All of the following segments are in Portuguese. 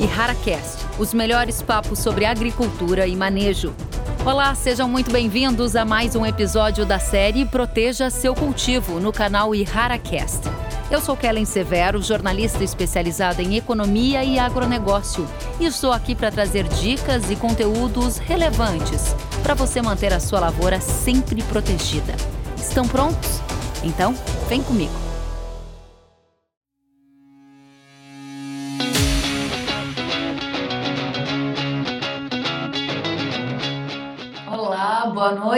e HaraCast, os melhores papos sobre agricultura e manejo. Olá, sejam muito bem-vindos a mais um episódio da série Proteja Seu Cultivo no canal IharaCast. Eu sou Kellen Severo, jornalista especializada em economia e agronegócio, e estou aqui para trazer dicas e conteúdos relevantes para você manter a sua lavoura sempre protegida. Estão prontos? Então, vem comigo.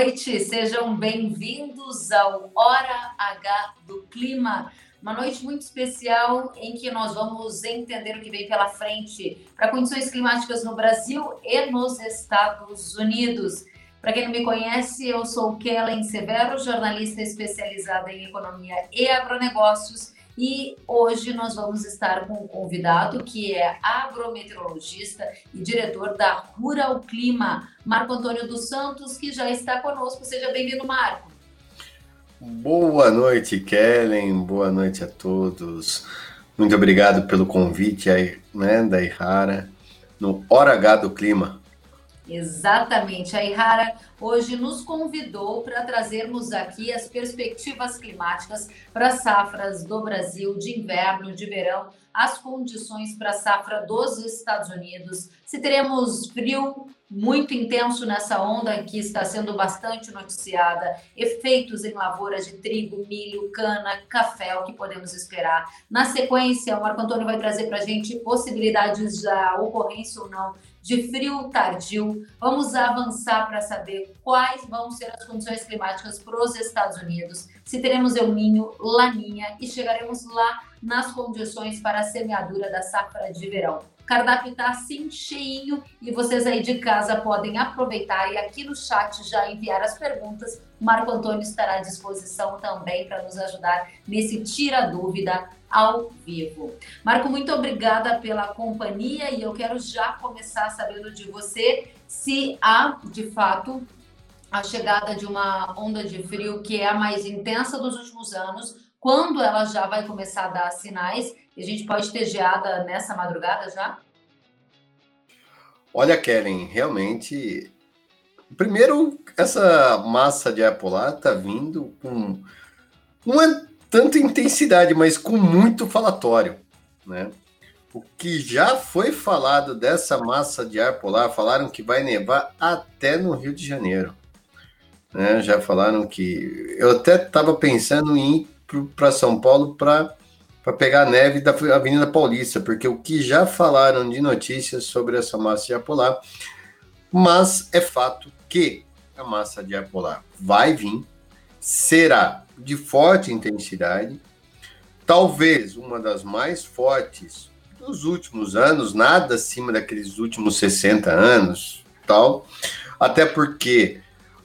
Noite, sejam bem-vindos ao Hora H do Clima. Uma noite muito especial em que nós vamos entender o que vem pela frente para condições climáticas no Brasil e nos Estados Unidos. Para quem não me conhece, eu sou Kellen Severo, jornalista especializada em economia e agronegócios e hoje nós vamos estar com um convidado que é agrometeorologista e diretor da Rural Clima, Marco Antônio dos Santos, que já está conosco. Seja bem-vindo, Marco. Boa noite, Kellen. Boa noite a todos. Muito obrigado pelo convite aí, né, da Ihara no Hora H do Clima. Exatamente. A Ihara hoje nos convidou para trazermos aqui as perspectivas climáticas para safras do Brasil de inverno, de verão, as condições para a safra dos Estados Unidos, se teremos frio muito intenso nessa onda que está sendo bastante noticiada, efeitos em lavouras de trigo, milho, cana, café, o que podemos esperar. Na sequência, o Marco Antônio vai trazer para a gente possibilidades da ocorrência ou não de frio tardio. Vamos avançar para saber quais vão ser as condições climáticas para os Estados Unidos, se teremos El Ninho, Laninha e chegaremos lá nas condições para a semeadura da safra de verão. Cardápio está assim cheinho e vocês aí de casa podem aproveitar e aqui no chat já enviar as perguntas. Marco Antônio estará à disposição também para nos ajudar nesse tira dúvida ao vivo. Marco, muito obrigada pela companhia e eu quero já começar sabendo de você se há, de fato, a chegada de uma onda de frio que é a mais intensa dos últimos anos, quando ela já vai começar a dar sinais, e a gente pode ter geada nessa madrugada já? Olha, Kellen, realmente. Primeiro, essa massa de ar polar está vindo com. Não é tanta intensidade, mas com muito falatório, né? O que já foi falado dessa massa de ar polar, falaram que vai nevar até no Rio de Janeiro. Né? Já falaram que. Eu até estava pensando em ir para São Paulo para pegar a neve da Avenida Paulista, porque o que já falaram de notícias sobre essa massa de ar polar, mas é fato que a massa de ar polar vai vir, será de forte intensidade, talvez uma das mais fortes dos últimos anos, nada acima daqueles últimos 60 anos, tal, até porque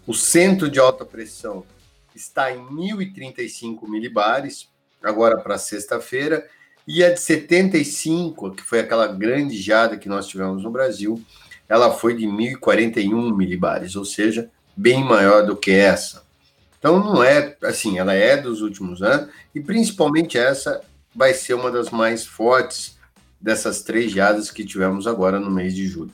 o centro de alta pressão está em 1035 milibares, agora para sexta-feira, e a de 75, que foi aquela grande geada que nós tivemos no Brasil, ela foi de 1041 milibares, ou seja, bem maior do que essa. Então não é assim, ela é dos últimos anos e principalmente essa vai ser uma das mais fortes dessas três geadas que tivemos agora no mês de julho.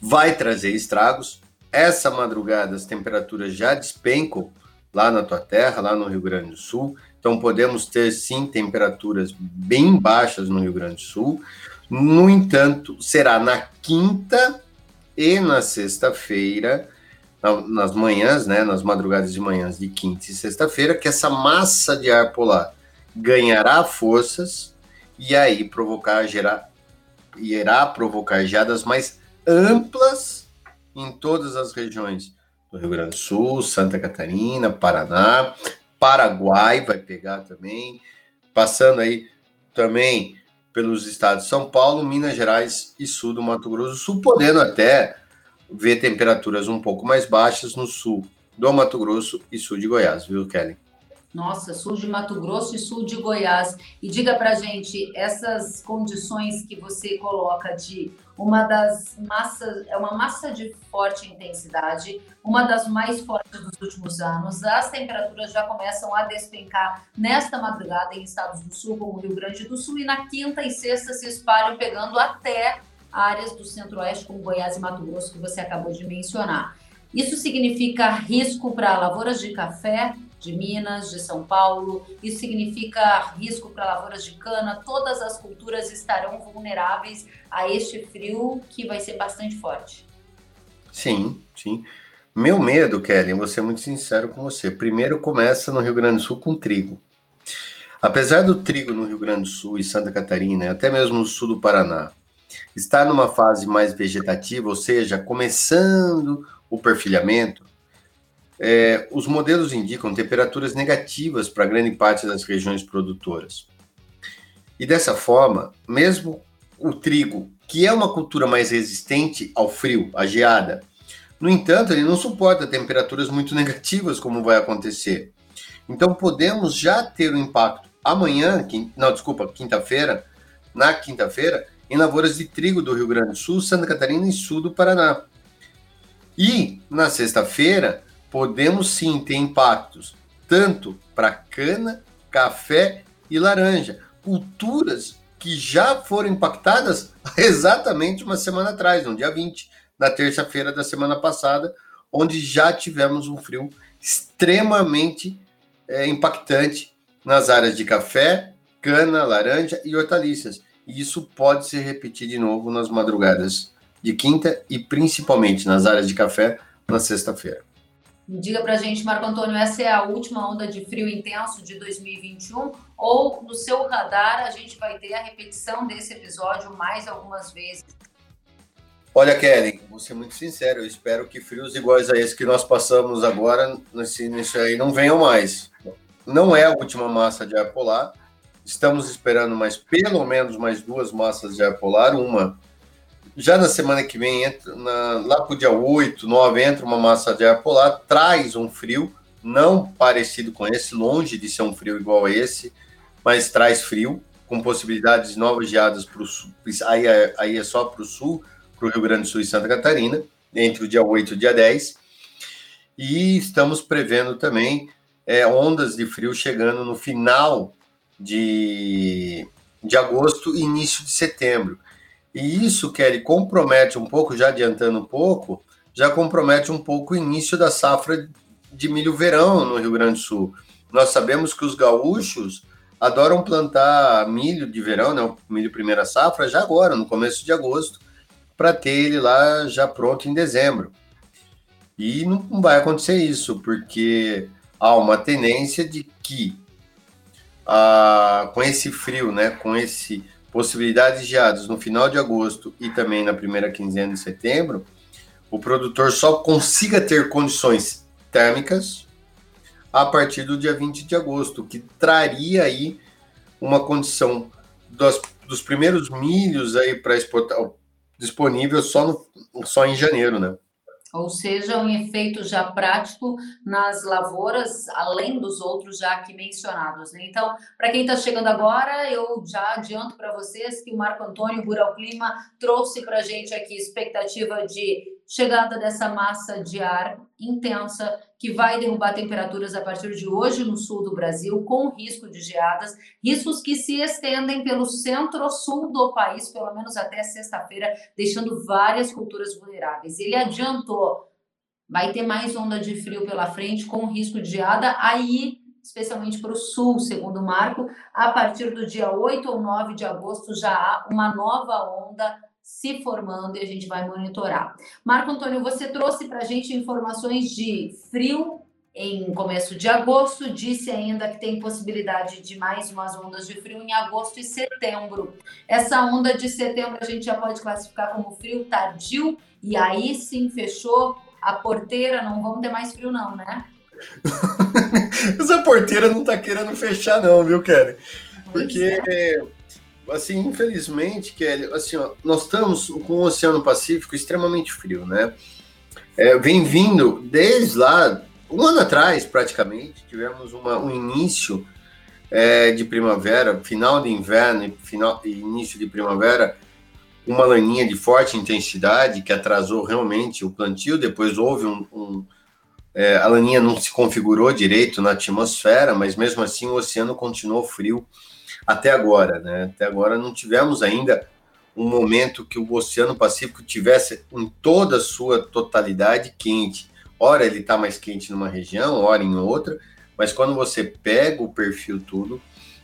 Vai trazer estragos. Essa madrugada as temperaturas já despencam lá na tua terra, lá no Rio Grande do Sul. Então podemos ter sim temperaturas bem baixas no Rio Grande do Sul. No entanto, será na quinta e na sexta-feira nas manhãs, né, nas madrugadas de manhãs de quinta e sexta-feira, que essa massa de ar polar ganhará forças e aí provocar gerar irá provocar geadas mais amplas em todas as regiões do Rio Grande do Sul, Santa Catarina, Paraná, Paraguai vai pegar também, passando aí também pelos estados de São Paulo, Minas Gerais e sul do Mato Grosso do Sul, podendo até ver temperaturas um pouco mais baixas no sul do Mato Grosso e sul de Goiás, viu, Kelly? Nossa, sul de Mato Grosso e sul de Goiás. E diga para gente, essas condições que você coloca de uma das massas, é uma massa de forte intensidade, uma das mais fortes dos últimos anos. As temperaturas já começam a despencar nesta madrugada em estados do sul, como Rio Grande do Sul, e na quinta e sexta se espalham, pegando até áreas do centro-oeste, como Goiás e Mato Grosso, que você acabou de mencionar. Isso significa risco para lavouras de café, de Minas, de São Paulo. Isso significa risco para lavouras de cana. Todas as culturas estarão vulneráveis a este frio que vai ser bastante forte. Sim, sim. Meu medo, Kelly, vou ser muito sincero com você. Primeiro começa no Rio Grande do Sul com trigo. Apesar do trigo no Rio Grande do Sul e Santa Catarina, até mesmo no sul do Paraná, estar numa fase mais vegetativa, ou seja, começando o perfilhamento, é, os modelos indicam temperaturas negativas para grande parte das regiões produtoras. E dessa forma, mesmo o trigo, que é uma cultura mais resistente ao frio, à geada, no entanto, ele não suporta temperaturas muito negativas, como vai acontecer. Então, podemos já ter um impacto amanhã, não, desculpa, quinta-feira, na quinta-feira, em lavouras de trigo do Rio Grande do Sul, Santa Catarina e sul do Paraná. E na sexta-feira, podemos sim ter impactos tanto para cana, café e laranja, culturas que já foram impactadas exatamente uma semana atrás, no dia 20, na terça-feira da semana passada, onde já tivemos um frio extremamente é, impactante nas áreas de café, cana, laranja e hortaliças. E isso pode se repetir de novo nas madrugadas de quinta e principalmente nas áreas de café na sexta-feira. Diga para a gente, Marco Antônio, essa é a última onda de frio intenso de 2021 ou no seu radar a gente vai ter a repetição desse episódio mais algumas vezes? Olha, Kelly, vou ser muito sincero, eu espero que frios iguais a esse que nós passamos agora, nesse, nesse aí, não venham mais. Não é a última massa de ar polar, estamos esperando mais pelo menos mais duas massas de ar polar, uma já na semana que vem, entra na, lá para o dia 8, 9, entra uma massa de ar polar, traz um frio, não parecido com esse, longe de ser um frio igual a esse, mas traz frio, com possibilidades de novas geadas para o sul. Aí é, aí é só para o sul, para o Rio Grande do Sul e Santa Catarina, entre o dia 8 e o dia 10. E estamos prevendo também é, ondas de frio chegando no final de, de agosto e início de setembro. E isso, Kelly, compromete um pouco, já adiantando um pouco, já compromete um pouco o início da safra de milho verão no Rio Grande do Sul. Nós sabemos que os gaúchos adoram plantar milho de verão, né, milho primeira safra, já agora, no começo de agosto, para ter ele lá já pronto em dezembro. E não vai acontecer isso, porque há uma tendência de que, ah, com esse frio, né, com esse possibilidades de no final de agosto e também na primeira quinzena de setembro, o produtor só consiga ter condições térmicas a partir do dia 20 de agosto, que traria aí uma condição dos, dos primeiros milhos aí para exportar disponível só, no, só em janeiro, né? Ou seja, um efeito já prático nas lavouras, além dos outros já aqui mencionados. Né? Então, para quem está chegando agora, eu já adianto para vocês que o Marco Antônio Rural Clima trouxe para a gente aqui expectativa de chegada dessa massa de ar intensa que vai derrubar temperaturas a partir de hoje no sul do Brasil, com risco de geadas, riscos que se estendem pelo centro-sul do país, pelo menos até sexta-feira, deixando várias culturas vulneráveis. Ele adiantou, vai ter mais onda de frio pela frente, com risco de geada, aí especialmente para o sul, segundo o Marco, a partir do dia 8 ou 9 de agosto já há uma nova onda se formando e a gente vai monitorar. Marco Antônio, você trouxe para a gente informações de frio em começo de agosto, disse ainda que tem possibilidade de mais umas ondas de frio em agosto e setembro. Essa onda de setembro a gente já pode classificar como frio tardio e aí sim fechou a porteira, não vamos ter mais frio não, né? Essa porteira não tá querendo fechar não, viu, Kelly? Porque é assim, infelizmente, Kelly, assim, ó, nós estamos com o Oceano Pacífico extremamente frio, né? É, vem vindo desde lá um ano atrás, praticamente, tivemos uma, um início é, de primavera, final de inverno e final, início de primavera, uma laninha de forte intensidade que atrasou realmente o plantio. Depois houve um, um é, a laninha não se configurou direito na atmosfera, mas mesmo assim o oceano continuou frio até agora, né? Até agora não tivemos ainda um momento que o Oceano Pacífico tivesse em toda a sua totalidade quente. Ora ele está mais quente numa região, ora em outra, mas quando você pega o perfil tudo,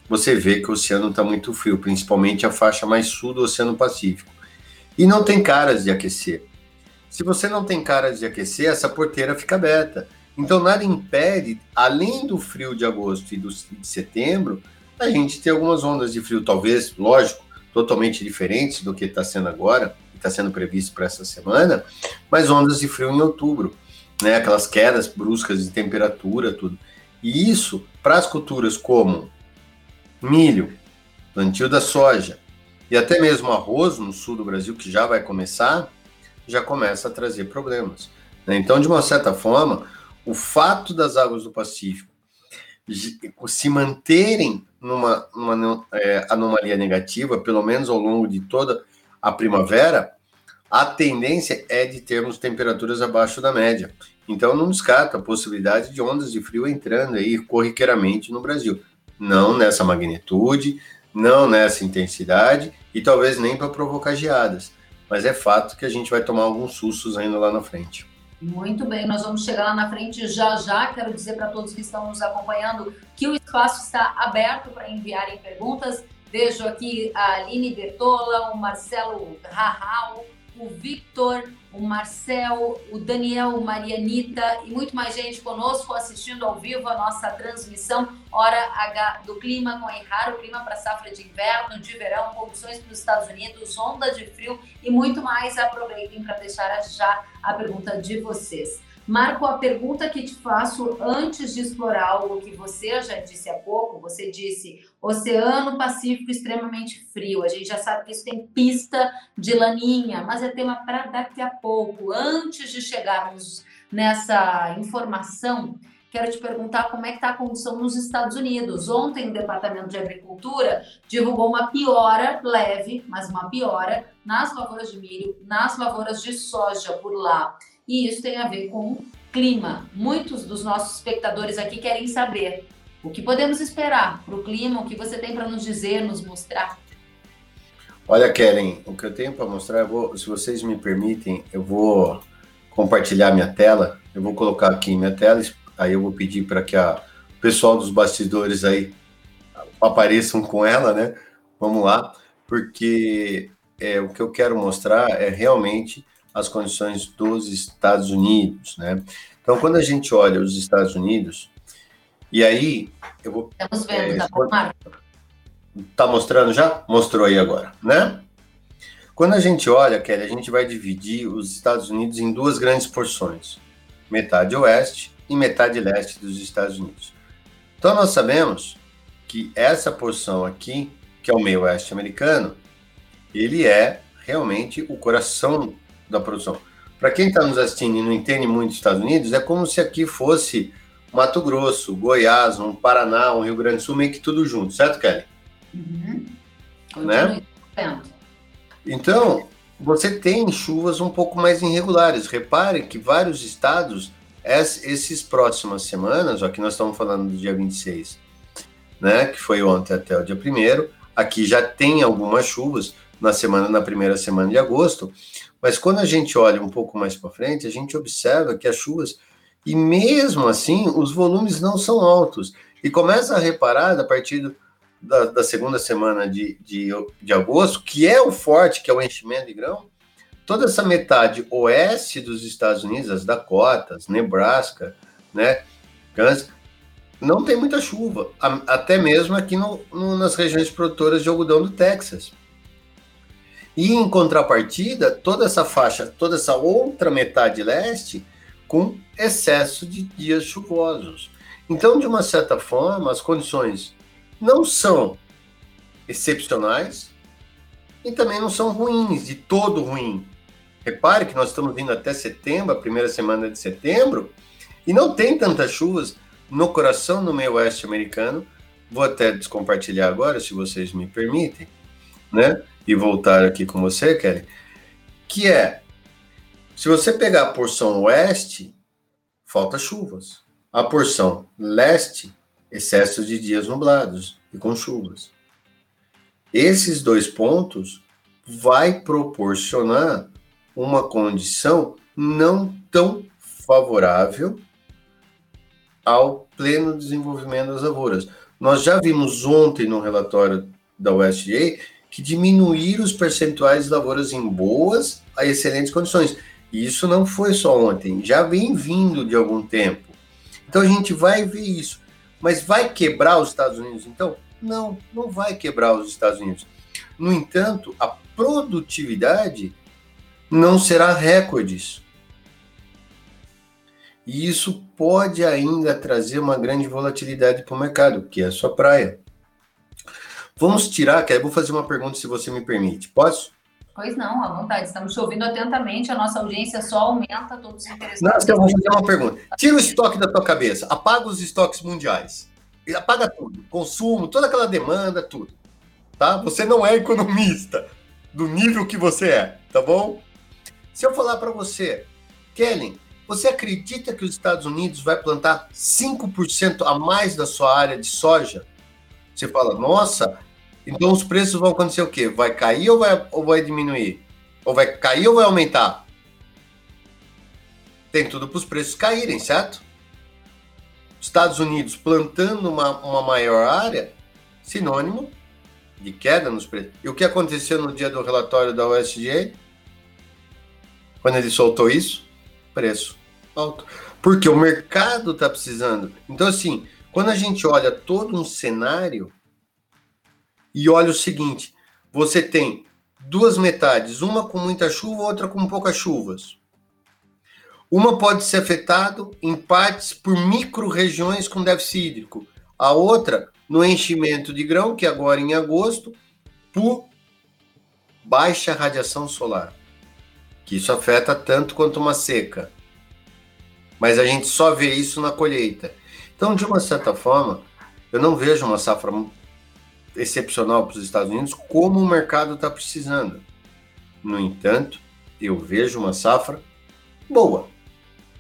você vê que o oceano está muito frio, principalmente a faixa mais sul do Oceano Pacífico. E não tem caras de aquecer. Se você não tem caras de aquecer, essa porteira fica aberta. Então nada impede, além do frio de agosto e do, de setembro, a gente ter algumas ondas de frio, talvez, lógico, totalmente diferentes do que está sendo agora, está sendo previsto para essa semana, mas ondas de frio em outubro, né? Aquelas quedas bruscas de temperatura, tudo. E isso, para as culturas como milho, plantio da soja e até mesmo arroz no sul do Brasil, que já vai começar, já começa a trazer problemas. Né? Então, de uma certa forma, o fato das águas do Pacífico se manterem numa, numa é, anomalia negativa, pelo menos ao longo de toda a primavera, a tendência é de termos temperaturas abaixo da média. Então não descarta a possibilidade de ondas de frio entrando aí corriqueiramente no Brasil. Não nessa magnitude, não nessa intensidade e talvez nem para provocar geadas. Mas é fato que a gente vai tomar alguns sustos ainda lá na frente. Muito bem, nós vamos chegar lá na frente já já. Quero dizer para todos que estão nos acompanhando que o espaço está aberto para enviarem perguntas. Vejo aqui a Aline Bertola, o Marcelo Rahal, o Victor, o Marcel, o Daniel, Marianita e muito mais gente conosco assistindo ao vivo a nossa transmissão Hora H do Clima com Enrar, o clima para safra de inverno, de verão, condições para os Estados Unidos, onda de frio e muito mais. Aproveitem para deixar já a pergunta de vocês. Marco, a pergunta que te faço antes de explorar algo que você já disse há pouco, você disse Oceano Pacífico extremamente frio. A gente já sabe que isso tem pista de laninha, mas é tema para daqui a pouco. Antes de chegarmos nessa informação, quero te perguntar como é que está a condição nos Estados Unidos. Ontem o Departamento de Agricultura divulgou uma piora leve, mas uma piora nas lavouras de milho, nas lavouras de soja por lá e isso tem a ver com clima. Muitos dos nossos espectadores aqui querem saber o que podemos esperar para o clima, o que você tem para nos dizer, nos mostrar. Olha, Kellen, o que eu tenho para mostrar, vou, se vocês me permitem, eu vou compartilhar minha tela. Eu vou colocar aqui minha tela, aí eu vou pedir para que a, o pessoal dos bastidores aí apareçam com ela, né? Vamos lá, porque é, o que eu quero mostrar é realmente as condições dos Estados Unidos, né? Então, quando a gente olha os Estados Unidos, e aí eu vou. Estamos vendo, é, tá bom, Marco? Tá mostrando já? Mostrou aí agora, né? Quando a gente olha, Kelly, a gente vai dividir os Estados Unidos em duas grandes porções: metade oeste e metade leste dos Estados Unidos. Então, nós sabemos que essa porção aqui, que é o meio oeste americano, ele é realmente o coração da produção. Para quem está nos assistindo e não entende muito dos Estados Unidos, é como se aqui fosse Mato Grosso, Goiás, um Paraná, um Rio Grande do Sul, meio que tudo junto, certo, Kelly? Uhum. Né? Então, você tem chuvas um pouco mais irregulares. Repare que vários estados, esses próximas semanas, aqui nós estamos falando do dia 26, né, que foi ontem até o dia 1 aqui já tem algumas chuvas na semana, na primeira semana de agosto, mas quando a gente olha um pouco mais para frente, a gente observa que as chuvas, e mesmo assim, os volumes não são altos. E começa a reparar, a partir do, da, da, segunda semana de, de, de agosto, que é o forte, que é o enchimento de grão, toda essa metade oeste dos Estados Unidos, as Dakotas, Nebraska, né, Kansas, não tem muita chuva, até mesmo aqui no, no, nas regiões produtoras de algodão do Texas. E em contrapartida, toda essa faixa, toda essa outra metade leste, com excesso de dias chuvosos. Então, de uma certa forma, as condições não são excepcionais e também não são ruins, de todo ruim. Repare que nós estamos vindo até setembro, a primeira semana de setembro, E não tem tantas chuvas no coração do meio oeste americano. Vou até descompartilhar agora, se vocês me permitem, né? E voltar aqui com você, Kelly. Que é, se você pegar a porção oeste, falta chuvas. A porção leste, excesso de dias nublados e com chuvas. Esses dois pontos vai proporcionar uma condição não tão favorável ao pleno desenvolvimento das lavouras. Nós já vimos ontem no relatório da USDA que diminuíram os percentuais de lavouras em boas a excelentes condições. E isso não foi só ontem, já vem vindo de algum tempo. Então a gente vai ver isso. Mas vai quebrar os Estados Unidos então? Não, não vai quebrar os Estados Unidos. No entanto, a produtividade não será recordes. E isso pode ainda trazer uma grande volatilidade para o mercado, que é a sua praia. Vamos tirar, que vou fazer uma pergunta se você me permite. Posso? Pois não, à vontade. Estamos te ouvindo atentamente, a nossa audiência só aumenta, todos interessados. Não, então eu vou fazer uma pergunta. Tira o estoque da tua cabeça, apaga os estoques mundiais. Apaga tudo, consumo, toda aquela demanda, tudo. Tá? Você não é economista do nível que você é, tá bom? Se eu falar para você, Kellen, você acredita que os Estados Unidos vai plantar 5% a mais da sua área de soja? Você fala, nossa, então os preços vão acontecer o quê? Vai cair ou vai, ou vai diminuir? Ou vai cair ou vai aumentar? Tem tudo para os preços caírem, certo? Estados Unidos plantando uma, uma maior área, sinônimo de queda nos preços. E o que aconteceu no dia do relatório da USDA? Quando ele soltou isso? Preço alto. Porque o mercado está precisando. Então, assim, quando a gente olha todo um cenário e olha o seguinte: você tem duas metades, uma com muita chuva, outra com poucas chuvas. Uma pode ser afetado em partes por micro-regiões com déficit hídrico. A outra, no enchimento de grão, que agora em agosto, por baixa radiação solar. Que isso afeta tanto quanto uma seca mas a gente só vê isso na colheita. Então, de uma certa forma, eu não vejo uma safra excepcional para os Estados Unidos como o mercado está precisando. No entanto, eu vejo uma safra boa,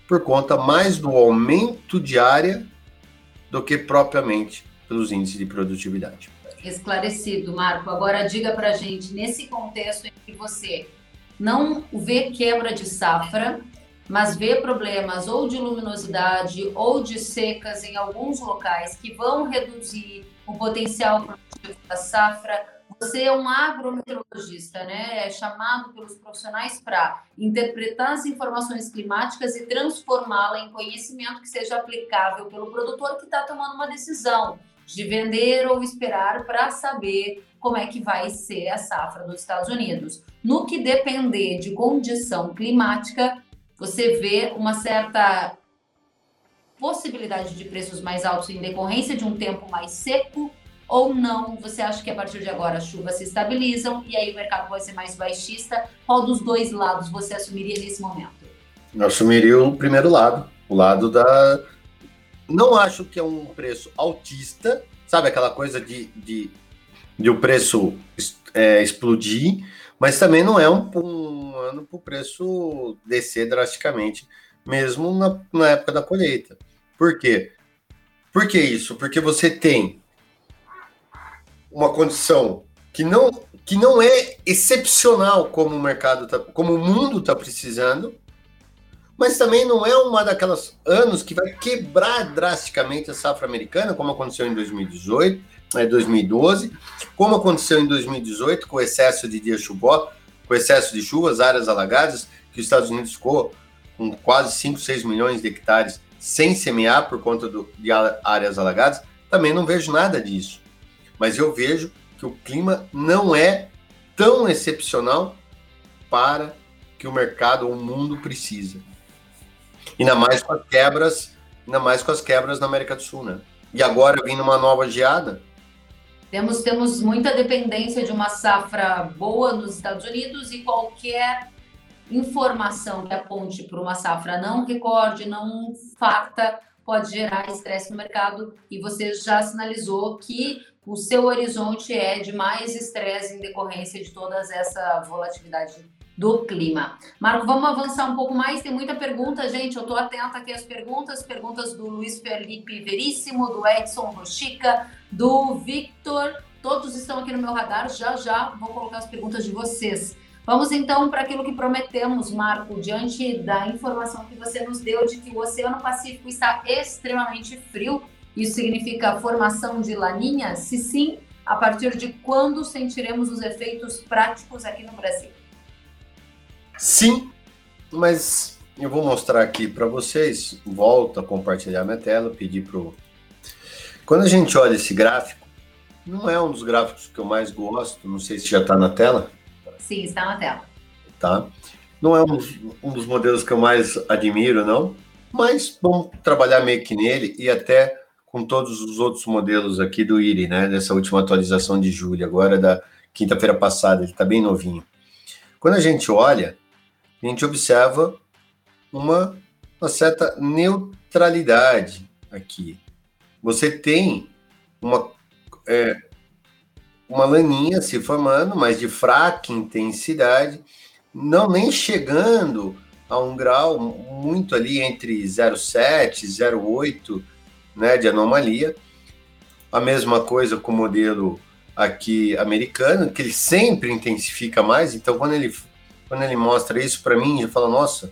por conta mais do aumento de área do que propriamente pelos índices de produtividade. Esclarecido, Marco. Agora diga para gente, nesse contexto em que você não vê quebra de safra, mas vê problemas ou de luminosidade ou de secas em alguns locais que vão reduzir o potencial produtivo da safra. Você é um agrometeorologista, né? É chamado pelos profissionais para interpretar as informações climáticas e transformá-la em conhecimento que seja aplicável pelo produtor que está tomando uma decisão de vender ou esperar para saber como é que vai ser a safra dos Estados Unidos. No que depender de condição climática, você vê uma certa possibilidade de preços mais altos em decorrência de um tempo mais seco ou não? Você acha que a partir de agora as chuvas se estabilizam e aí o mercado vai ser mais baixista? Qual dos dois lados você assumiria nesse momento? Eu assumiria o primeiro lado, o lado da. Não acho que é um preço altista, sabe aquela coisa de, de, de o preço é, explodir, mas também não é um, um ano para o preço descer drasticamente, mesmo na, na época da colheita. Por quê? Por que isso? Porque você tem uma condição que não, que não é excepcional como o mercado tá, como o mundo está precisando, mas também não é uma daquelas anos que vai quebrar drasticamente a safra americana, como aconteceu em 2018, né, 2012, como aconteceu em 2018 com o excesso de dias chuvosos, com excesso de chuvas, áreas alagadas, que os Estados Unidos ficou com quase 5, 6 milhões de hectares sem semear por conta do, de áreas alagadas, também não vejo nada disso. Mas eu vejo que o clima não é tão excepcional para que o mercado, o mundo precisa. Ainda mais com as quebras, ainda mais com as quebras na América do Sul, né? E agora vindo uma nova geada, temos, temos muita dependência de uma safra boa nos Estados Unidos e qualquer informação que aponte para uma safra não recorde, não farta, pode gerar estresse no mercado e você já sinalizou que o seu horizonte é de mais estresse em decorrência de toda essa volatilidade do clima. Marco, vamos avançar um pouco mais. Tem muita pergunta, gente. Eu estou atenta aqui às perguntas. Perguntas do Luiz Felipe Veríssimo, do Edson Rochica, do Victor. Todos estão aqui no meu radar. Já já vou colocar as perguntas de vocês. Vamos então para aquilo que prometemos, Marco, diante da informação que você nos deu de que o Oceano Pacífico está extremamente frio. Isso significa formação de laninha? Se sim, a partir de quando sentiremos os efeitos práticos aqui no Brasil? Sim, mas eu vou mostrar aqui para vocês. Volto a compartilhar minha tela, pedir pro. Quando a gente olha esse gráfico, não é um dos gráficos que eu mais gosto. Não sei se já está na tela. Sim, está na tela. Tá. Não é um dos, um dos modelos que eu mais admiro, não. Mas vamos trabalhar meio que nele e até com todos os outros modelos aqui do IRI, né? Dessa última atualização de julho, agora da quinta-feira passada, ele está bem novinho. Quando a gente olha, a gente observa uma, uma certa neutralidade aqui. Você tem uma, é, uma laninha se formando, mas de fraca intensidade, não nem chegando a um grau muito ali entre 0,7 e 0,8 né, de anomalia. A mesma coisa com o modelo aqui americano, que ele sempre intensifica mais, então quando ele quando ele mostra isso para mim, eu falo, nossa,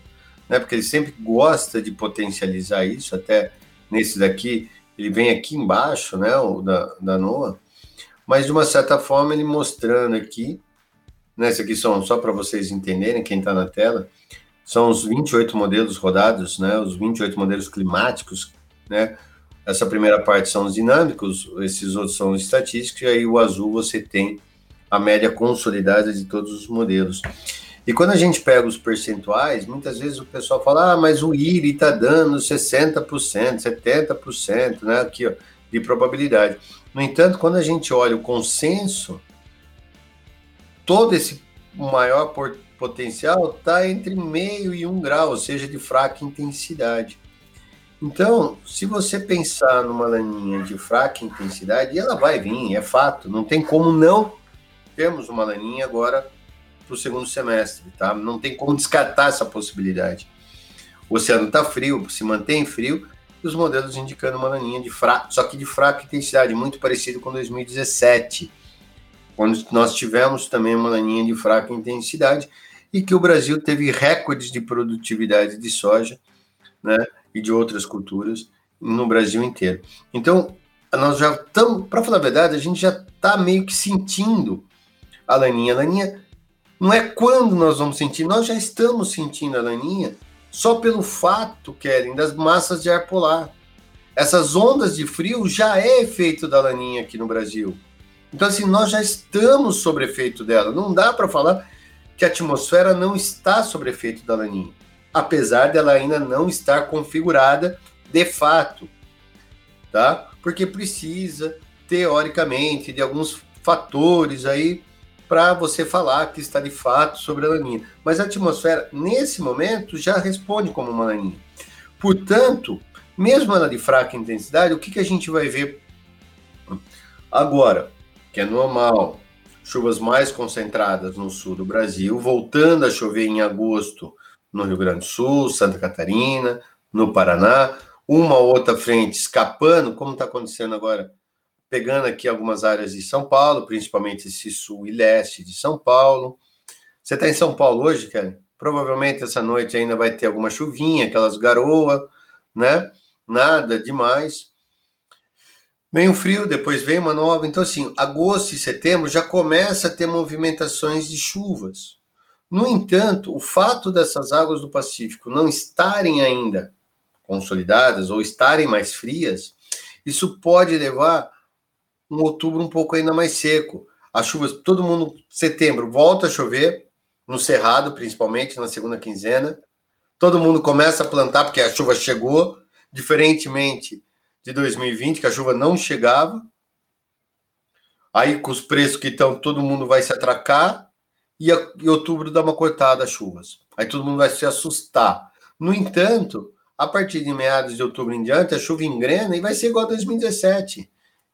né? Porque ele sempre gosta de potencializar isso, até nesse daqui, ele vem aqui embaixo, né? O da, da NOAA, mas de uma certa forma ele mostrando aqui, né? Aqui são só para vocês entenderem, quem está na tela, são os 28 modelos rodados, né? Os 28 modelos climáticos, né? Essa primeira parte são os dinâmicos, esses outros são os estatísticos, e aí o azul você tem a média consolidada de todos os modelos. E quando a gente pega os percentuais, muitas vezes o pessoal fala, ah, mas o IRI está dando 60%, 70%, né, aqui, ó, de probabilidade. No entanto, quando a gente olha o consenso, todo esse maior potencial está entre meio e um grau, ou seja, de fraca intensidade. Então, se você pensar numa laninha de fraca intensidade, ela vai vir, é fato, não tem como não termos uma laninha agora para o segundo semestre, tá? Não tem como descartar essa possibilidade. O oceano está frio, se mantém frio, e os modelos indicando uma laninha de fraca, só que de fraca intensidade, muito parecido com 2017, quando nós tivemos também uma laninha de fraca intensidade e que o Brasil teve recordes de produtividade de soja, né, e de outras culturas no Brasil inteiro. Então, nós já estamos, para falar a verdade, a gente já está meio que sentindo a laninha. A laninha não é quando nós vamos sentir, nós já estamos sentindo a laninha só pelo fato, Kellen, das massas de ar polar. Essas ondas de frio já é efeito da laninha aqui no Brasil. Então, assim, nós já estamos sob efeito dela. Não dá para falar que a atmosfera não está sob efeito da laninha, apesar dela ainda não estar configurada de fato, tá? Porque precisa, teoricamente, de alguns fatores aí para você falar que está de fato sobre a laninha. Mas a atmosfera, nesse momento, já responde como uma laninha. Portanto, mesmo ela de fraca intensidade, o que, que a gente vai ver agora? Que é normal, chuvas mais concentradas no sul do Brasil, voltando a chover em agosto no Rio Grande do Sul, Santa Catarina, no Paraná, uma outra frente escapando, como está acontecendo agora pegando aqui algumas áreas de São Paulo, principalmente esse sul e leste de São Paulo. Você está em São Paulo hoje, Kelly? Provavelmente essa noite ainda vai ter alguma chuvinha, aquelas garoas, né? Nada demais. Vem o frio, depois vem uma nova. Então, assim, agosto e setembro já começa a ter movimentações de chuvas. No entanto, o fato dessas águas do Pacífico não estarem ainda consolidadas ou estarem mais frias, isso pode levar um outubro um pouco ainda mais seco. As chuvas, todo mundo, setembro, volta a chover, no Cerrado, principalmente, na segunda quinzena. Todo mundo começa a plantar, porque a chuva chegou, diferentemente de 2020, que a chuva não chegava. Aí, com os preços que estão, todo mundo vai se atracar, e, a, e outubro dá uma cortada as chuvas. Aí todo mundo vai se assustar. No entanto, a partir de meados de outubro em diante, a chuva engrena e vai ser igual a 2017.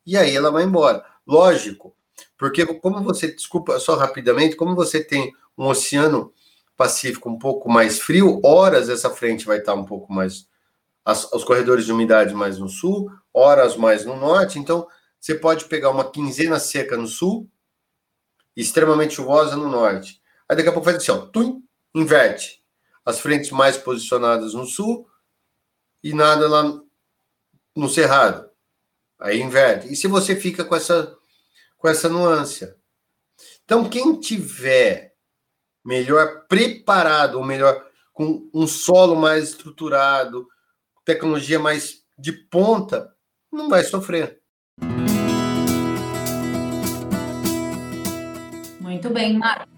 E aí ela vai embora. Lógico, porque como você, desculpa só rapidamente, como você tem um oceano Pacífico um pouco mais frio, horas essa frente vai estar um pouco mais as, os corredores de umidade mais no sul, horas mais no norte. Então, você pode pegar uma quinzena seca no sul, extremamente chuvosa no norte. Aí daqui a pouco faz assim, ó, tum, inverte. As frentes mais posicionadas no sul e nada lá no cerrado. Aí inverte. E se você fica com essa com essa nuance. Então, quem tiver melhor preparado, ou melhor, com um solo mais estruturado, tecnologia mais de ponta, não vai sofrer. Muito bem, Marco.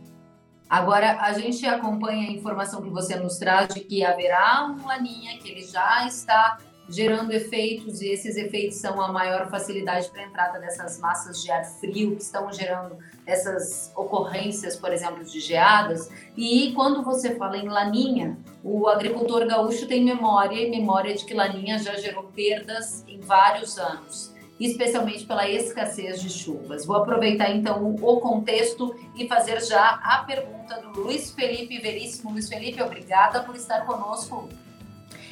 Agora, a gente acompanha a informação que você nos traz de que haverá um laninha, que ele já está gerando efeitos, e esses efeitos são a maior facilidade para a entrada dessas massas de ar frio que estão gerando essas ocorrências, por exemplo, de geadas. E quando você fala em laninha, o agricultor gaúcho tem memória e memória de que laninha já gerou perdas em vários anos. Especialmente pela escassez de chuvas. Vou aproveitar então o contexto e fazer já a pergunta do Luiz Felipe Veríssimo. Luiz Felipe, obrigada por estar conosco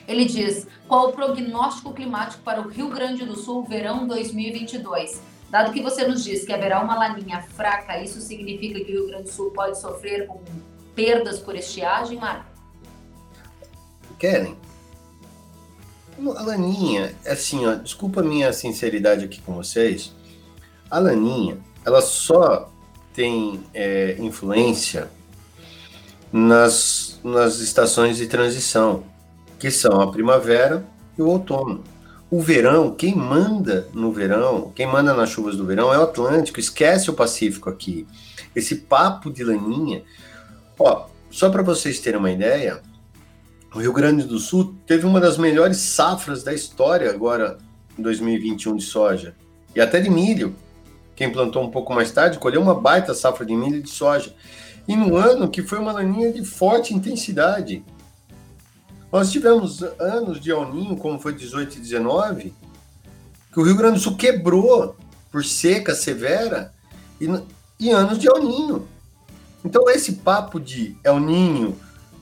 ele diz: qual o prognóstico climático para o Rio Grande do Sul verão 2022? Dado que você nos diz que haverá uma laninha fraca, isso significa que o Rio Grande do Sul pode sofrer com perdas por estiagem, Marco? Querem? A laninha, assim, ó, desculpa a minha sinceridade aqui com vocês. A laninha, ela só tem é, influência nas, nas estações de transição que são a primavera e o outono. O verão, quem manda no verão, quem manda nas chuvas do verão é o Atlântico, esquece o Pacífico aqui. Esse papo de laninha. Ó, só para vocês terem uma ideia, o Rio Grande do Sul teve uma das melhores safras da história agora em 2021 de soja e até de milho. Quem plantou um pouco mais tarde colheu uma baita safra de milho e de soja. E no ano que foi uma laninha de forte intensidade. Nós tivemos anos de El Ninho, como foi 18 e 19, que o Rio Grande do Sul quebrou por seca severa e, e anos de El Ninho. Então, esse papo de El Ninho,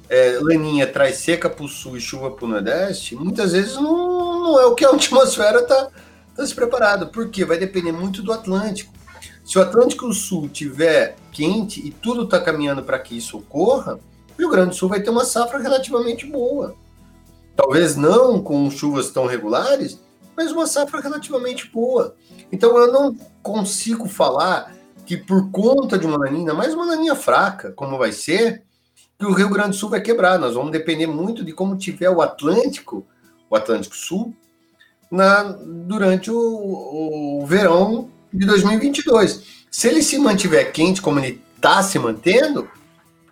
é, Laninha traz seca para o sul e chuva para o nordeste, muitas vezes não, não, é o que a atmosfera está tá se preparada, porque vai depender muito do Atlântico. Se o Atlântico Sul tiver quente e tudo está caminhando para que isso ocorra, Rio Grande do Sul vai ter uma safra relativamente boa. Talvez não com chuvas tão regulares, mas uma safra relativamente boa. Então eu não consigo falar que por conta de uma laninha, mais uma laninha fraca, como vai ser, que o Rio Grande do Sul vai quebrar. Nós vamos depender muito de como tiver o Atlântico, o Atlântico Sul, na, durante o, o verão de 2022. Se ele se mantiver quente como ele está se mantendo,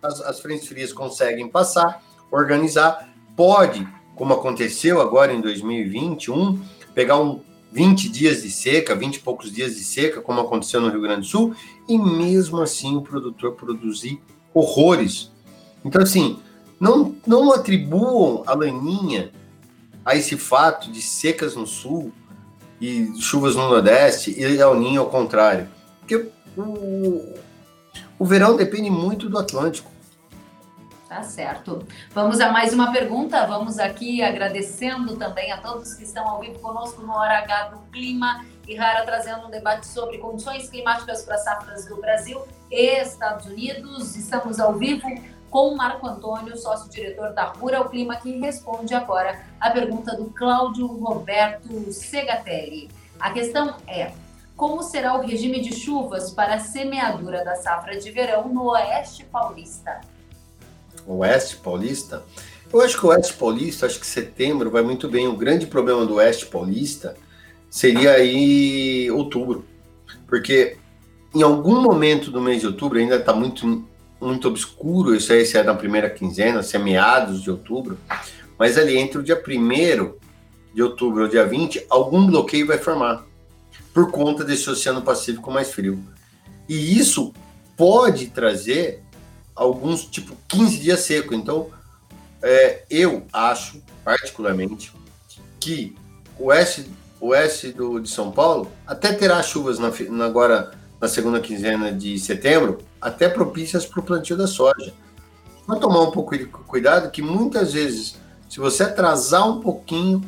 as, as frentes frias conseguem passar, organizar, pode, como aconteceu agora em 2021, pegar um 20 dias de seca, 20 e poucos dias de seca, como aconteceu no Rio Grande do Sul, e mesmo assim o produtor produzir horrores. Então, assim, não, não atribuam a laninha a esse fato de secas no sul e chuvas no nordeste e ao ninho ao contrário. Porque o, o verão depende muito do Atlântico. Tá certo. Vamos a mais uma pergunta. Vamos aqui agradecendo também a todos que estão ao vivo conosco no Hora H do Clima e Rara trazendo um debate sobre condições climáticas para safras do Brasil e Estados Unidos. Estamos ao vivo com Marco Antônio, sócio-diretor da Rural Clima, que responde agora a pergunta do Cláudio Roberto Segatelli. A questão é: como será o regime de chuvas para a semeadura da safra de verão no Oeste Paulista? Oeste Paulista? Eu acho que o Oeste Paulista, acho que setembro vai muito bem. O grande problema do Oeste Paulista seria aí outubro. Porque em algum momento do mês de outubro, ainda está muito, muito obscuro, isso aí se é na primeira quinzena, se é meados de outubro, mas ali entre o dia 1 de outubro e o dia 20, algum bloqueio vai formar por conta desse Oceano Pacífico mais frio. E isso pode trazer alguns, tipo, 15 dias seco. Então, é, eu acho, particularmente, que o oeste, oeste do, de São Paulo até terá chuvas na, na, agora na segunda quinzena de setembro, até propícias para o plantio da soja. Vou tomar um pouco de cuidado que muitas vezes, se você atrasar um pouquinho,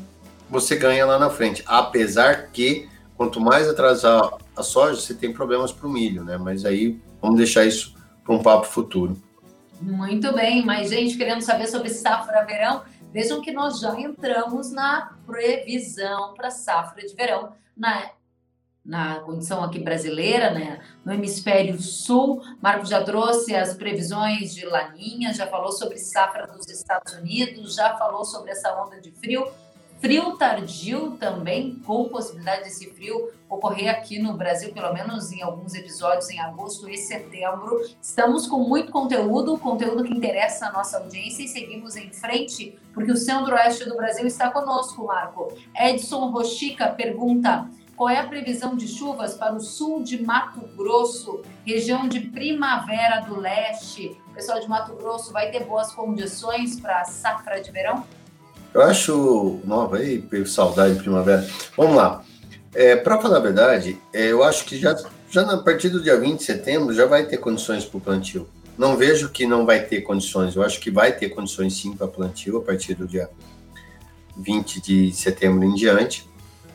você ganha lá na frente. Apesar que, quanto mais atrasar a soja, você tem problemas para o milho, né? Mas aí vamos deixar isso para um papo futuro. Muito bem, mas gente querendo saber sobre safra verão, vejam que nós já entramos na previsão para safra de verão na na condição aqui brasileira, né? No hemisfério sul, Marco já trouxe as previsões de laninha, já falou sobre safra dos Estados Unidos, já falou sobre essa onda de frio. Frio tardio também, com possibilidade desse frio ocorrer aqui no Brasil, pelo menos em alguns episódios em agosto e setembro. Estamos com muito conteúdo, conteúdo que interessa a nossa audiência e seguimos em frente, porque o centro-oeste do Brasil está conosco, Marco. Edson Rochica pergunta: qual é a previsão de chuvas para o sul de Mato Grosso, região de Primavera do Leste? O pessoal de Mato Grosso vai ter boas condições para a safra de verão? Eu acho. Nova aí, saudade de primavera. Vamos lá. É, para falar a verdade, é, eu acho que já, já a partir do dia 20 de setembro já vai ter condições para o plantio. Não vejo que não vai ter condições. Eu acho que vai ter condições sim para plantio a partir do dia 20 de setembro em diante.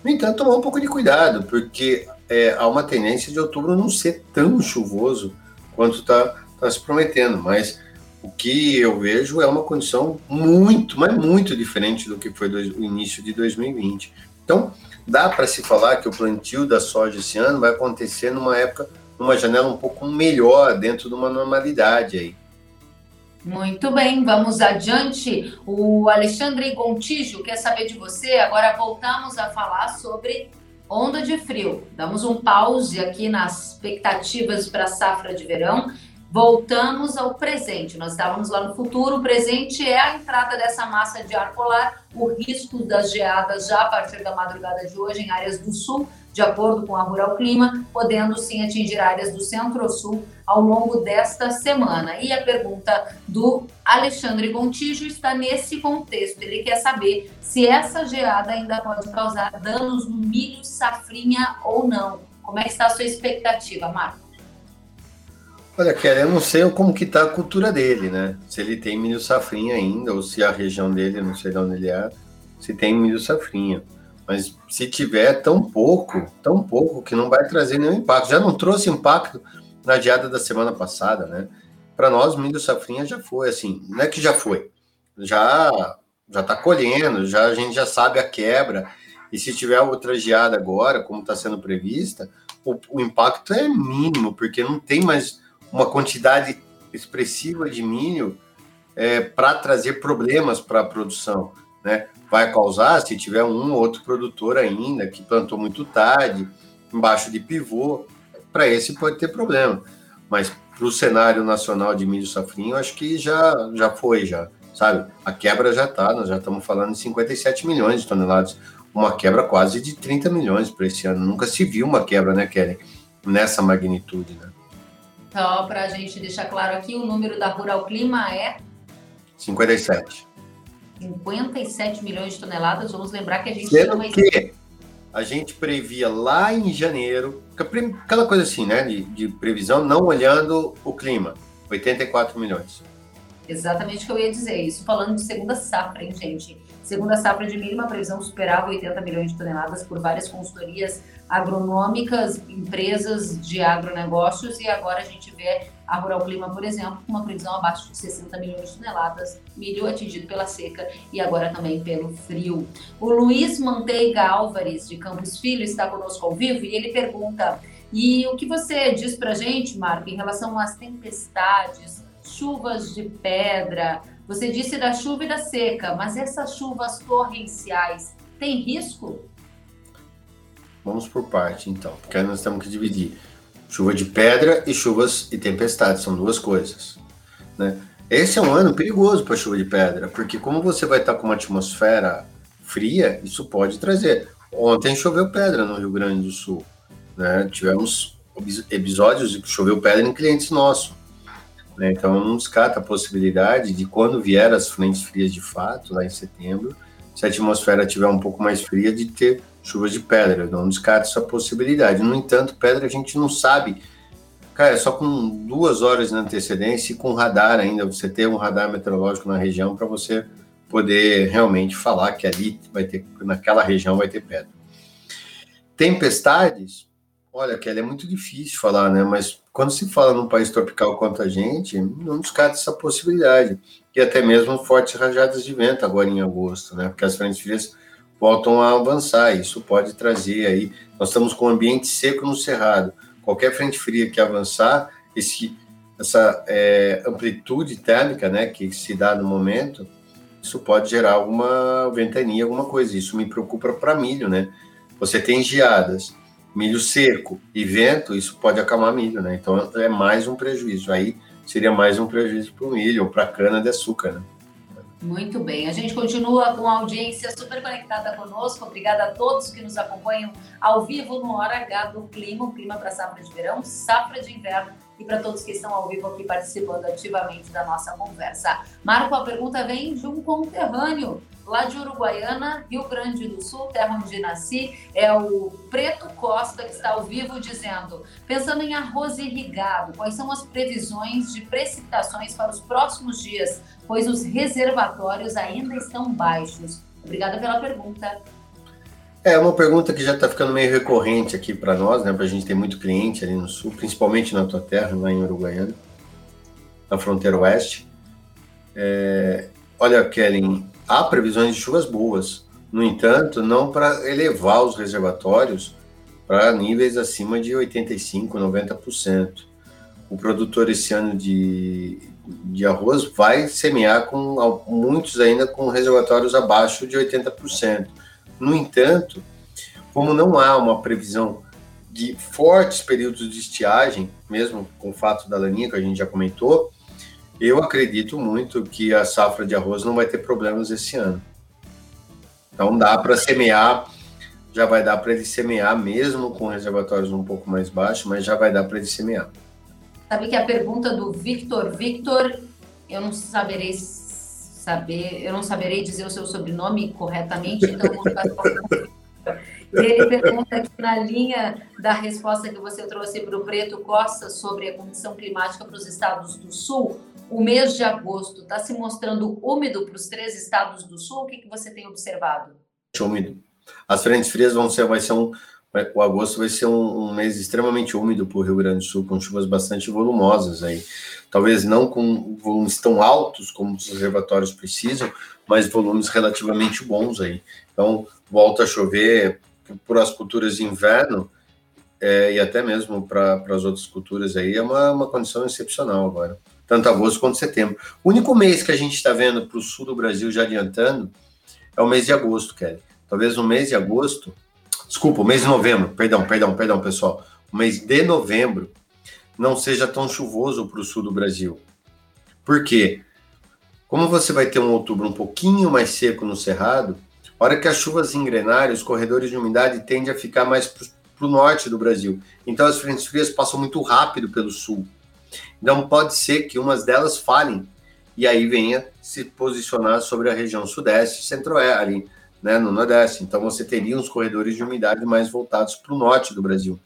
No entanto, tomar um pouco de cuidado, porque é, há uma tendência de outubro não ser tão chuvoso quanto está tá se prometendo. Mas o que eu vejo é uma condição muito, mas muito diferente do que foi do, o início de 2020. Então, dá para se falar que o plantio da soja esse ano vai acontecer numa época, numa janela um pouco melhor, dentro de uma normalidade aí. Muito bem, vamos adiante. O Alexandre Gontijo quer saber de você. Agora voltamos a falar sobre onda de frio. Damos um pause aqui nas expectativas para a safra de verão Voltamos ao presente. Nós estávamos lá no futuro. O presente é a entrada dessa massa de ar polar, o risco das geadas já a partir da madrugada de hoje em áreas do sul, de acordo com a Rural Clima, podendo sim atingir áreas do centro-sul ao longo desta semana. E a pergunta do Alexandre Gontijo está nesse contexto. Ele quer saber se essa geada ainda pode causar danos no milho safrinha ou não. Como é que está a sua expectativa, Marco? Olha, Kelly, eu não sei como que tá a cultura dele, né? Se ele tem milho safrinha ainda, ou se a região dele, não sei de onde ele é, se tem milho safrinha. Mas se tiver tão pouco, tão pouco, que não vai trazer nenhum impacto. Já não trouxe impacto na diada da semana passada, né? Para nós, milho safrinha já foi, assim, não é que já foi, já já tá colhendo, já a gente já sabe a quebra. E se tiver outra geada agora, como está sendo prevista, o, o impacto é mínimo, porque não tem mais uma quantidade expressiva de milho é, para trazer problemas para a produção. Né? Vai causar, se tiver um ou outro produtor ainda que plantou muito tarde, embaixo de pivô, para esse pode ter problema. Mas para o cenário nacional de milho safrinho, acho que já, já foi, já, sabe? A quebra já está, nós já estamos falando de 57 milhões de toneladas, uma quebra quase de 30 milhões para esse ano. Nunca se viu uma quebra, né, Kelly? Nessa magnitude, né? Só para a gente deixar claro aqui, o número da Rural Clima é 57. 57 milhões de toneladas. Vamos lembrar que a gente Sendo chama que a gente previa lá em janeiro, aquela coisa assim, né, de, de previsão, não olhando o clima, 84 milhões. Exatamente o que eu ia dizer. Isso falando de segunda safra, hein, gente? Segunda safra de milho, uma previsão superava 80 milhões de toneladas por várias consultorias agronômicas, empresas de agronegócios, e agora a gente vê a Rural Clima, por exemplo, com uma previsão abaixo de 60 milhões de toneladas, milho atingido pela seca e agora também pelo frio. O Luiz Manteiga Álvares, de Campos Filho, está conosco ao vivo e ele pergunta: e o que você diz para a gente, Marco, em relação às tempestades, chuvas de pedra? Você disse da chuva e da seca, mas essas chuvas torrenciais têm risco? Vamos por parte, então, porque nós temos que dividir chuva de pedra e chuvas e tempestades, são duas coisas. Né? Esse é um ano perigoso para chuva de pedra, porque como você vai estar com uma atmosfera fria, isso pode trazer. Ontem choveu pedra no Rio Grande do Sul, né? Tivemos episódios de que choveu pedra em clientes nossos. Né? Então, não descarta a possibilidade de quando vier as frentes frias de fato, lá em setembro, se a atmosfera tiver um pouco mais fria, de ter chuvas de pedra. Não descarta essa possibilidade. No entanto, pedra a gente não sabe. Cara, é só com duas horas de antecedência e com radar ainda, você ter um radar meteorológico na região para você poder realmente falar que ali vai ter, naquela região vai ter pedra. Tempestades, olha, que é muito difícil falar, né? Mas quando se fala num país tropical quanto a gente, não descarta essa possibilidade. E até mesmo fortes rajadas de vento agora em agosto, né? Porque as frentes frias voltam a avançar. Isso pode trazer aí. Nós estamos com um ambiente seco no cerrado. Qualquer frente fria que avançar, esse, essa é, amplitude térmica, né, que se dá no momento, isso pode gerar alguma ventania, alguma coisa. Isso me preocupa para milho, né? Você tem geadas, milho seco e vento, isso pode acalmar milho, né? Então é mais um prejuízo. Aí seria mais um prejuízo para o milho ou para a cana de açúcar, né? Muito bem, a gente continua com a audiência super conectada conosco. Obrigada a todos que nos acompanham ao vivo no Hora H do Clima, o clima para safra de verão, safra de inverno e para todos que estão ao vivo aqui participando ativamente da nossa conversa. Marco, a pergunta vem de um conterrâneo lá de Uruguaiana, Rio Grande do Sul, terra onde nasci, é o Preto Costa que está ao vivo dizendo: pensando em arroz irrigado, quais são as previsões de precipitações para os próximos dias, pois os reservatórios ainda estão baixos? Obrigada pela pergunta. É uma pergunta que já está ficando meio recorrente aqui para nós, né? Para a gente ter muito cliente ali no sul, principalmente na tua terra, lá em Uruguaiana, na fronteira oeste. É, olha, Kellen, há previsões de chuvas boas. No entanto, não para elevar os reservatórios para níveis acima de 85%, 90%. O produtor esse ano de, de arroz vai semear com muitos ainda com reservatórios abaixo de 80%. No entanto, como não há uma previsão de fortes períodos de estiagem, mesmo com o fato da laninha que a gente já comentou, eu acredito muito que a safra de arroz não vai ter problemas esse ano. Então dá para semear, já vai dar para ele semear mesmo com reservatórios um pouco mais baixos, mas já vai dar para ele semear. Sabe que a pergunta do Victor, Victor, eu não saberei saber, eu não saberei dizer o seu sobrenome corretamente, então vou ele pergunta aqui na linha da resposta que você trouxe para o Preto Costa sobre a condição climática para os estados do Sul o mês de agosto está se mostrando úmido para os três estados do sul? O que, que você tem observado? Úmido. As frentes frias vão ser, vai ser um, o agosto vai ser um, um mês extremamente úmido para o Rio Grande do Sul, com chuvas bastante volumosas aí. Talvez não com volumes tão altos como os reservatórios precisam, mas volumes relativamente bons aí. Então, volta a chover por as culturas de inverno é, e até mesmo para as outras culturas aí, é uma, uma condição excepcional agora tanto agosto quanto setembro. O único mês que a gente está vendo para o sul do Brasil já adiantando é o mês de agosto, Kelly. Talvez no mês de agosto, desculpa, o mês de novembro, perdão, perdão, perdão, pessoal. O mês de novembro não seja tão chuvoso para o sul do Brasil. Por quê? Como você vai ter um outubro um pouquinho mais seco no Cerrado, a hora que as chuvas engrenarem, os corredores de umidade tendem a ficar mais para o norte do Brasil. Então as frentes frias passam muito rápido pelo sul. Então pode ser que umas delas falhem e aí venha se posicionar sobre a região sudeste, centro-oeste, ali, né, no nordeste. Então você teria uns corredores de umidade mais voltados para o norte do Brasil.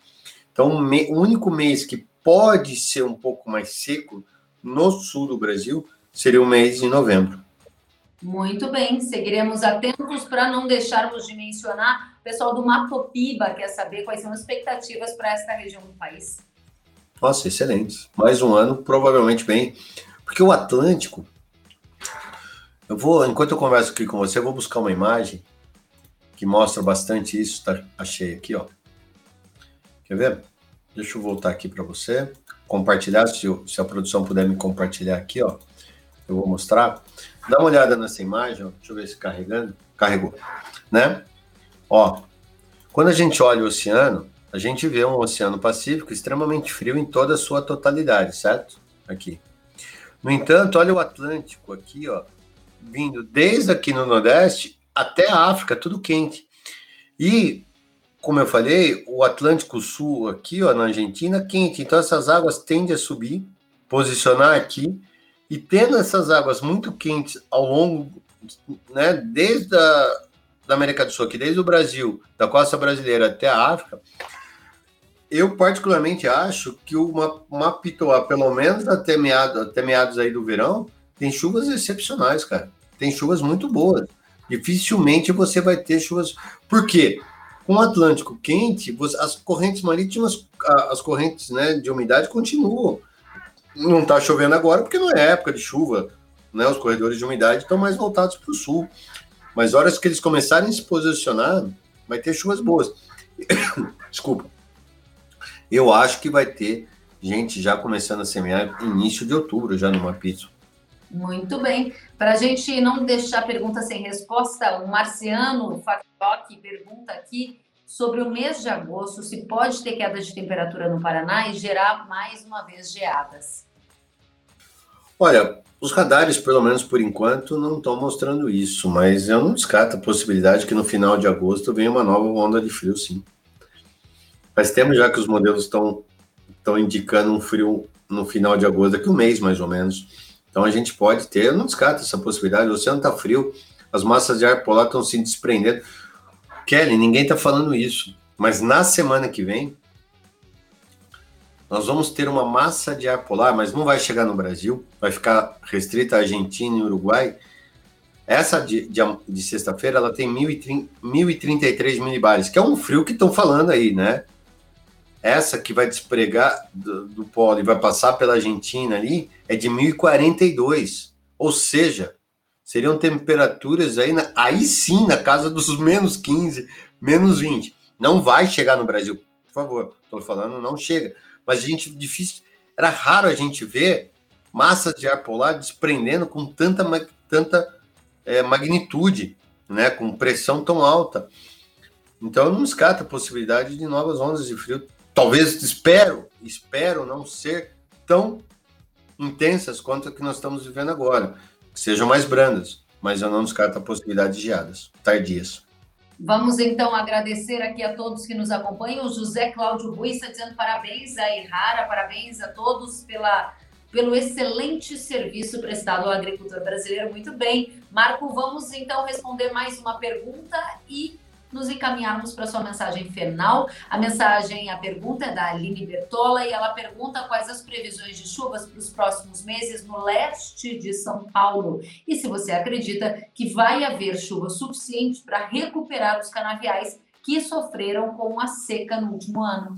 Então o único mês que pode ser um pouco mais seco no sul do Brasil seria o mês de novembro. Muito bem, seguiremos atentos para não deixarmos de mencionar. O pessoal do Matopiba quer saber quais são as expectativas para esta região do país. Nossa, excelentes. Mais um ano, provavelmente bem. Porque o Atlântico. Eu vou, enquanto eu converso aqui com você, eu vou buscar uma imagem que mostra bastante isso. Tá, achei aqui, ó. Quer ver? Deixa eu voltar aqui para você. Compartilhar, se, se, a produção puder me compartilhar aqui, ó. Eu vou mostrar. Dá uma olhada nessa imagem, ó. Deixa eu ver se carregando. Carregou. Né? Ó. Quando a gente olha o oceano, a gente vê um Oceano Pacífico extremamente frio em toda a sua totalidade, certo? Aqui. No entanto, olha o Atlântico aqui, ó, vindo desde aqui no Nordeste até a África, tudo quente. E, como eu falei, o Atlântico Sul aqui, ó, na Argentina, quente. Então, essas águas tendem a subir posicionar aqui e tendo essas águas muito quentes ao longo, né, desde a da América do Sul, aqui desde o Brasil, da costa brasileira até a África, eu particularmente acho que uma Pitoa, pelo menos até meados, até meados aí do verão, tem chuvas excepcionais, cara. Tem chuvas muito boas. Dificilmente você vai ter chuvas. Por quê? Com o Atlântico quente, as correntes marítimas, as correntes né, de umidade continuam. Não está chovendo agora porque não é época de chuva, né? Os corredores de umidade estão mais voltados para o sul. Mas horas que eles começarem a se posicionar, vai ter chuvas boas. Desculpa. Eu acho que vai ter gente já começando a semear início de outubro, já numa pizza. Muito bem. Para a gente não deixar pergunta sem resposta, o Marciano Fatoc pergunta aqui sobre o mês de agosto, se pode ter queda de temperatura no Paraná e gerar mais uma vez geadas. Olha, os radares, pelo menos por enquanto, não estão mostrando isso, mas eu não descarto a possibilidade que no final de agosto venha uma nova onda de frio, sim. Faz tempo já que os modelos estão estão indicando um frio no final de agosto, daqui um mês mais ou menos. Então a gente pode ter, eu não descarto essa possibilidade. O oceano está frio, as massas de ar polar estão se desprendendo. Kelly, ninguém está falando isso, mas na semana que vem nós vamos ter uma massa de ar polar, mas não vai chegar no Brasil, vai ficar restrita à Argentina e Uruguai. Essa de, de, de sexta-feira, ela tem 1.033 milibares, que é um frio que estão falando aí, né? Essa que vai despregar do, do polo e vai passar pela Argentina ali é de 1.042. Ou seja, seriam temperaturas aí, na, aí sim, na casa dos menos 15, menos 20. Não vai chegar no Brasil, por favor. Estou falando, não chega mas a gente difícil, era raro a gente ver massas de ar polar desprendendo com tanta, tanta é, magnitude, né, com pressão tão alta. Então não descarto a possibilidade de novas ondas de frio. Talvez espero, espero não ser tão intensas quanto a que nós estamos vivendo agora, que sejam mais brandas, mas eu não descarto a possibilidade de geadas tardias. Vamos então agradecer aqui a todos que nos acompanham. O José Cláudio Ruiz está dizendo parabéns a Errara, parabéns a todos pela, pelo excelente serviço prestado ao agricultor brasileiro. Muito bem. Marco, vamos então responder mais uma pergunta e nos encaminharmos para sua mensagem final. A mensagem, a pergunta é da Aline Bertola e ela pergunta quais as previsões de chuvas para os próximos meses no leste de São Paulo e se você acredita que vai haver chuva suficiente para recuperar os canaviais que sofreram com a seca no último ano.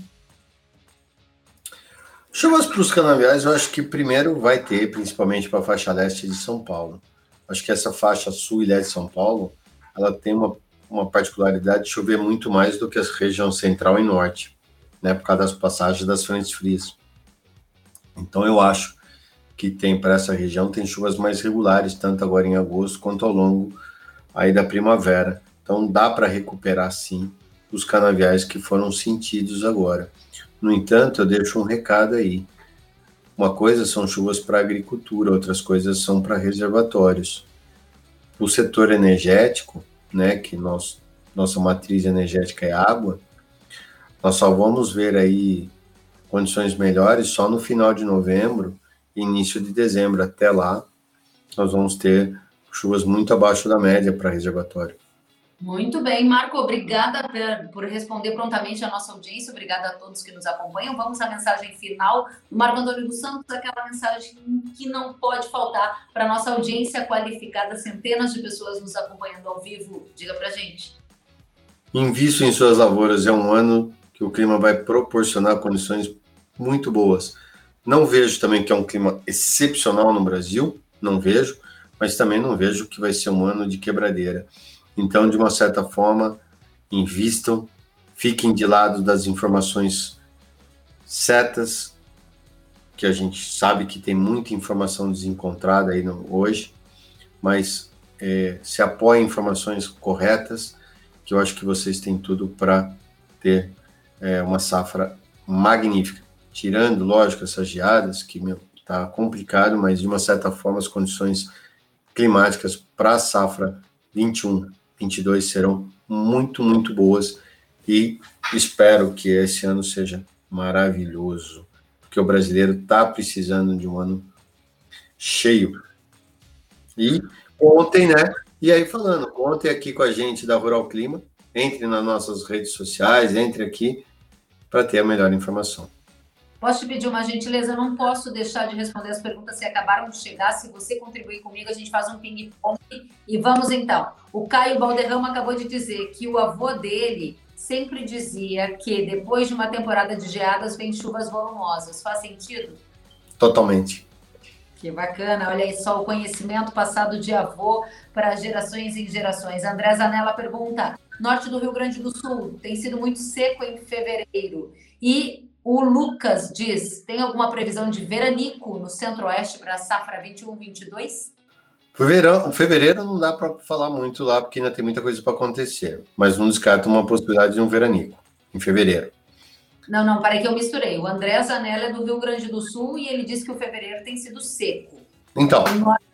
Chuvas para os canaviais, eu acho que primeiro vai ter, principalmente para a faixa leste de São Paulo. Acho que essa faixa sul e leste de São Paulo, ela tem uma uma particularidade de chover muito mais do que a região central e norte, né, por causa das passagens das frentes frias. Então eu acho que tem para essa região tem chuvas mais regulares, tanto agora em agosto quanto ao longo aí da primavera. Então dá para recuperar sim os canaviais que foram sentidos agora. No entanto, eu deixo um recado aí. Uma coisa são chuvas para agricultura, outras coisas são para reservatórios. O setor energético, né, que nós, nossa matriz energética é água, nós só vamos ver aí condições melhores só no final de novembro início de dezembro. Até lá, nós vamos ter chuvas muito abaixo da média para reservatório. Muito bem, Marco, obrigada por responder prontamente a nossa audiência, obrigada a todos que nos acompanham. Vamos à mensagem final do Marco Antônio dos Santos, aquela mensagem que não pode faltar para a nossa audiência qualificada, centenas de pessoas nos acompanhando ao vivo. Diga para gente. Invisto em suas lavouras, é um ano que o clima vai proporcionar condições muito boas. Não vejo também que é um clima excepcional no Brasil, não vejo, mas também não vejo que vai ser um ano de quebradeira. Então, de uma certa forma, invistam, fiquem de lado das informações certas, que a gente sabe que tem muita informação desencontrada aí no, hoje, mas é, se apoiem em informações corretas, que eu acho que vocês têm tudo para ter é, uma safra magnífica. Tirando, lógico, essas geadas, que está complicado, mas de uma certa forma as condições climáticas para a safra 21 22 serão muito, muito boas e espero que esse ano seja maravilhoso. porque o brasileiro está precisando de um ano cheio. E ontem, né? E aí falando, contem aqui com a gente da Rural Clima, entre nas nossas redes sociais, entre aqui para ter a melhor informação. Posso te pedir uma gentileza? Eu não posso deixar de responder as perguntas se acabaram de chegar. Se você contribuir comigo, a gente faz um ping-pong. E vamos então. O Caio Balderrama acabou de dizer que o avô dele sempre dizia que depois de uma temporada de geadas vem chuvas volumosas. Faz sentido? Totalmente. Que bacana, olha aí só o conhecimento passado de avô para gerações em gerações. André Zanella pergunta: Norte do Rio Grande do Sul tem sido muito seco em fevereiro. E o Lucas diz: tem alguma previsão de veranico no Centro-Oeste para a safra 21-22? Fevereiro, fevereiro não dá para falar muito lá, porque ainda tem muita coisa para acontecer. Mas não descarta uma possibilidade de um veranico em fevereiro. Não, não, parei que eu misturei. O André Zanella é do Rio Grande do Sul e ele disse que o fevereiro tem sido seco. Então.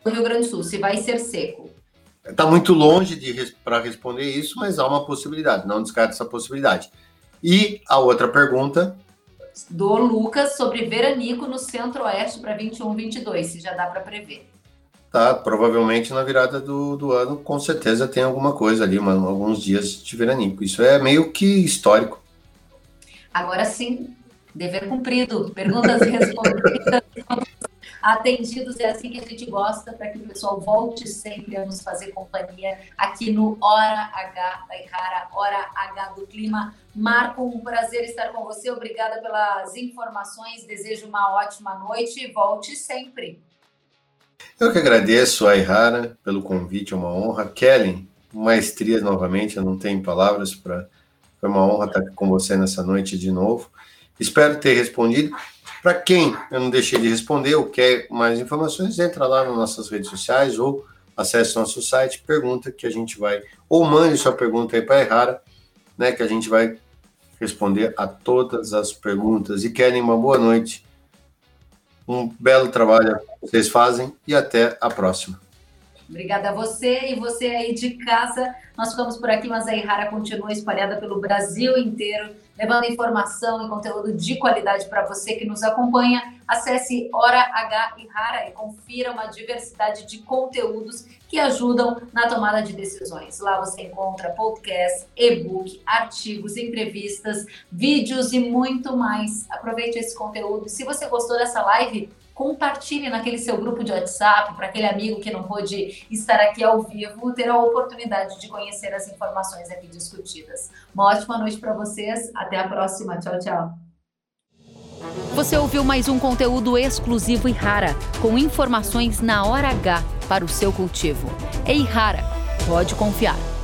No Rio Grande do Sul, se vai ser seco. Está muito longe de para responder isso, mas há uma possibilidade. Não descarta essa possibilidade. E a outra pergunta do Lucas sobre veranico no Centro-Oeste para 21, 22, se já dá para prever. Tá, provavelmente na virada do, do ano, com certeza tem alguma coisa ali, mano, alguns dias de veranico. Isso é meio que histórico. Agora sim, dever cumprido. Perguntas respondidas atendidos. É assim que a gente gosta, para que o pessoal volte sempre a nos fazer companhia aqui no Hora H da Ihara, Hora H do Clima. Marco, um prazer estar com você. Obrigada pelas informações. Desejo uma ótima noite e volte sempre. Eu que agradeço a Ihara pelo convite, é uma honra. Kellen, maestria novamente, eu não tenho palavras para. Foi uma honra estar com você nessa noite de novo. Espero ter respondido. Para quem eu não deixei de responder ou quer mais informações, entra lá nas nossas redes sociais ou acesse nosso site, pergunta que a gente vai, ou mande sua pergunta aí para a Errara, né, que a gente vai responder a todas as perguntas. E querem uma boa noite, um belo trabalho que vocês fazem e até a próxima. Obrigada a você e você aí de casa. Nós ficamos por aqui, mas a Errara continua espalhada pelo Brasil inteiro levando informação e conteúdo de qualidade para você que nos acompanha. Acesse Hora H e Rara e confira uma diversidade de conteúdos que ajudam na tomada de decisões. Lá você encontra podcast, e-book, artigos, entrevistas, vídeos e muito mais. Aproveite esse conteúdo. Se você gostou dessa live, compartilhe naquele seu grupo de WhatsApp para aquele amigo que não pôde estar aqui ao vivo ter a oportunidade de conhecer as informações aqui discutidas. Uma ótima noite para vocês. Até a próxima. Tchau, tchau. Você ouviu mais um conteúdo exclusivo e rara, com informações na hora H para o seu cultivo. Ei, rara, pode confiar.